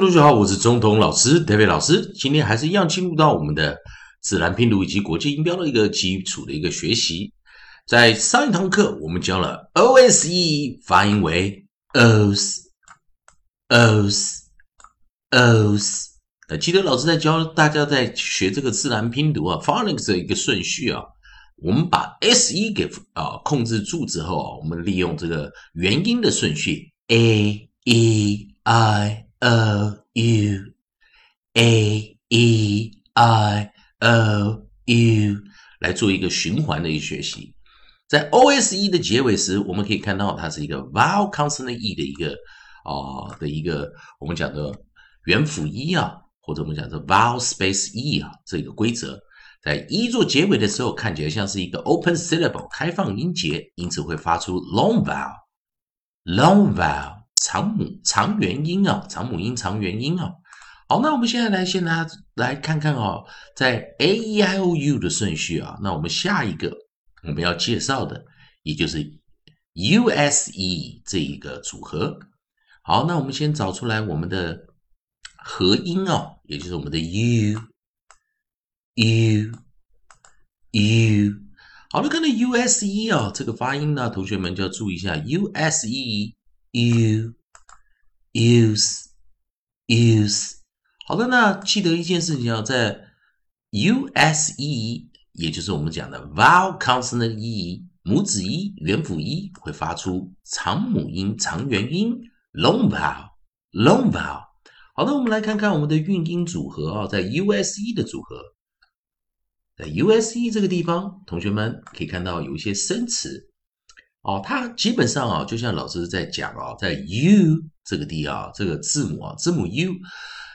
同学好，我是中通老师德伟老师。今天还是一样进入到我们的自然拼读以及国际音标的一个基础的一个学习。在上一堂课，我们教了 O S E 发音为 os os os。那记得老师在教大家在学这个自然拼读啊，phonics 的一个顺序啊。我们把 S E 给啊控制住之后啊，我们利用这个元音的顺序 A E I。O u a e i o u 来做一个循环的一个学习，在 o s e 的结尾时，我们可以看到它是一个 vowel consonant e 的一个啊的一个我们讲的元辅一啊，或者我们讲的 vowel space e 啊这个规则，在一做结尾的时候，看起来像是一个 open syllable 开放音节，因此会发出 long vowel long vowel。长母长元音啊，长母音长元音啊。好，那我们现在来先来来看看哦，在 a e i o u 的顺序啊。那我们下一个我们要介绍的，也就是 u s e 这一个组合。好，那我们先找出来我们的合音哦，也就是我们的 u u u。好了，看到 u s e 啊，这个发音呢，同学们就要注意一下 u s e。You use use 好的，那记得一件事情啊，在 u s e 也就是我们讲的 vowel consonant e 母子一元辅 e 会发出长母音长元音 long vowel long vowel 好的，我们来看看我们的韵音组合啊，在 u s e 的组合，在 u s e 这个地方，同学们可以看到有一些生词。哦，它基本上啊，就像老师在讲啊，在 u 这个地啊，这个字母啊，字母 u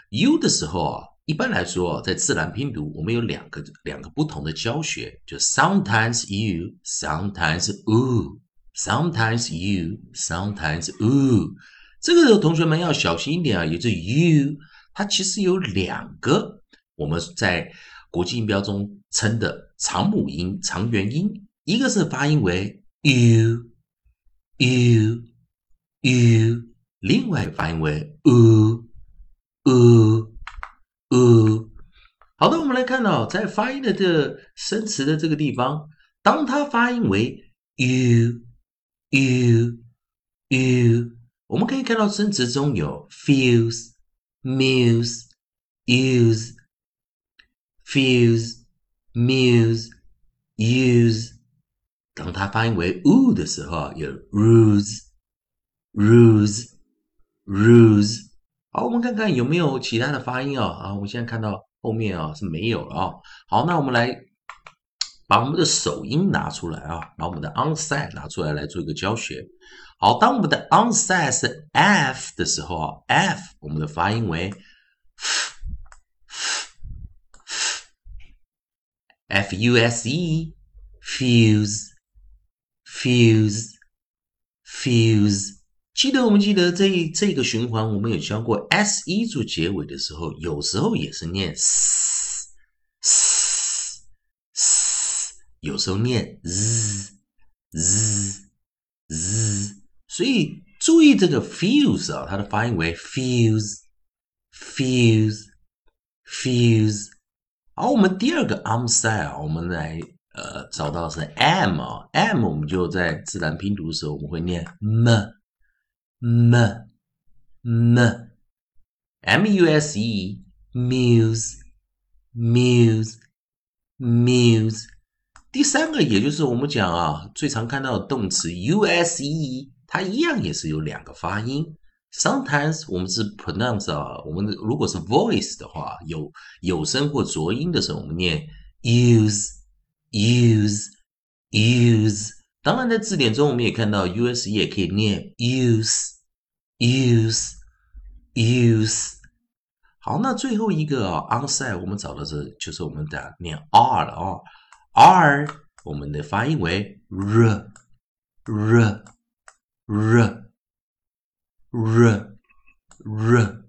u 的时候啊，一般来说，在自然拼读，我们有两个两个不同的教学，就 sometimes u，sometimes u，sometimes u，sometimes u。这个同学们要小心一点啊，也就是 u，它其实有两个我们在国际音标中称的长母音、长元音，一个是发音为。U u u，另外发音为 u u u。好的，我们来看到在发音的这生词的这个地方，当它发音为 u u u，我们可以看到生词中有 fuse muse use fuse muse use。当它发音为 u 的时候，有 ruse，ruse，ruse。好，我们看看有没有其他的发音啊？啊，我们现在看到后面啊是没有了啊。好，那我们来把我们的首音拿出来啊，把我们的 onset 拿出来来做一个教学。好，当我们的 onset 是 f 的时候啊，f 我们的发音为 f f f f u s e，fuse。Fuse, fuse，记得我们记得这这个循环，我们有教过 s 一做结尾的时候，有时候也是念 s s s，有时候念 z z z，所以注意这个 fuse 啊，它的发音为 fuse fuse fuse。而，我们第二个 arm style，我们来。呃，找到是 m 啊，m 我们就在自然拼读的时候，我们会念 m m m m u s e muse muse muse。第三个，也就是我们讲啊，最常看到的动词 u s e，它一样也是有两个发音。Sometimes 我们是 pronounce 啊，我们如果是 voice 的话，有有声或浊音的时候，我们念 use。Use use，当然在字典中我们也看到 us 也可以念 use use use。好，那最后一个啊，onside 我们找的是就是我们的念 r 了啊，r 我们的发音为 r r r r r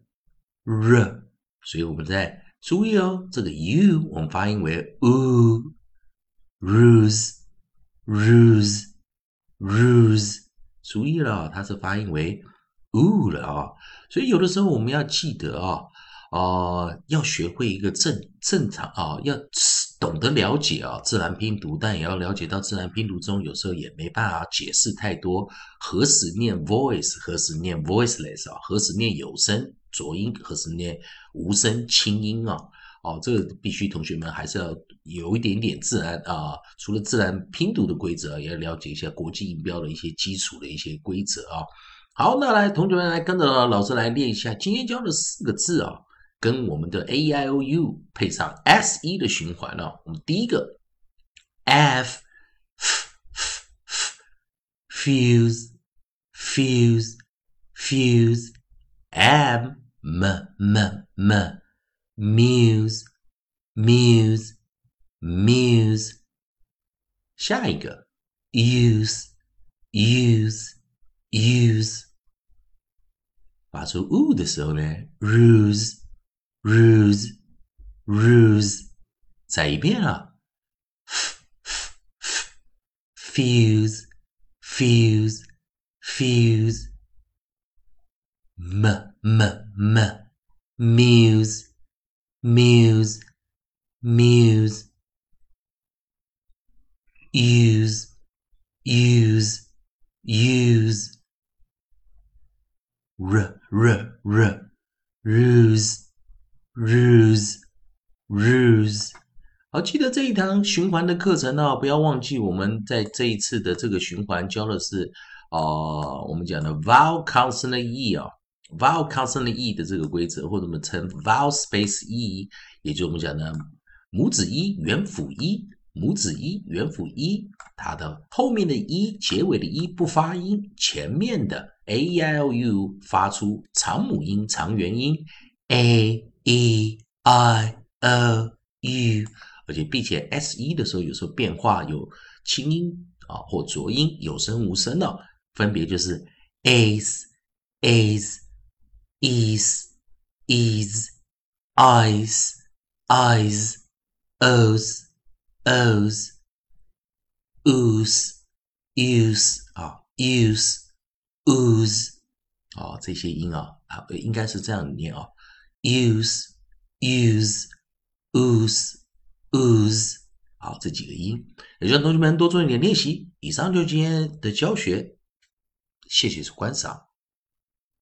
r，所以我们在注意哦，这个 u 我们发音为 u。Ruse ruse ruse，注意了，它是发音为呜了啊。所以有的时候我们要记得啊，啊，要学会一个正正常啊，要懂得了解啊自然拼读，但也要了解到自然拼读中有时候也没办法解释太多，何时念 voice，何时念 voiceless 啊，何时念有声浊音，何时念无声轻音啊。哦，这个必须同学们还是要有一点点自然啊，除了自然拼读的规则，也要了解一下国际音标的一些基础的一些规则啊。好，那来同学们来跟着老师来练一下今天教的四个字啊，跟我们的 A I O U 配上 S E 的循环呢。我们第一个 F fuse fuse fuse M M M M Muse, muse, muse。下一个，use, use, use。发出 u 的时候呢，ruse, ruse, ruse。再一遍啊，fuse, fuse, fuse。m, m, m, muse。 muse, muse, use, use, use, r, r, r, ruse, ruse, ruse。好，记得这一堂循环的课程呢，不要忘记我们在这一次的这个循环教的是，呃，我们讲的 vowel consonant e 啊。Vowel consonant e 的这个规则，或者我们称 vowel space e，也就是我们讲的母子一、元辅一、母子一、元辅一，它的后面的 e、结尾的 e 不发音，前面的 a e i o u 发出长母音、长元音 a e i o u，而且并且 s e 的时候有时候变化有轻音啊或浊音，有声无声的，分别就是 as as。Is, is, eyes, eyes, os, os, use, use 啊，use, ooze 啊，这些音啊啊，应该是这样念啊，use, use, ooze, ooze 好，这几个音，也希望同学们多做一点练习。以上就是今天的教学，谢谢观赏。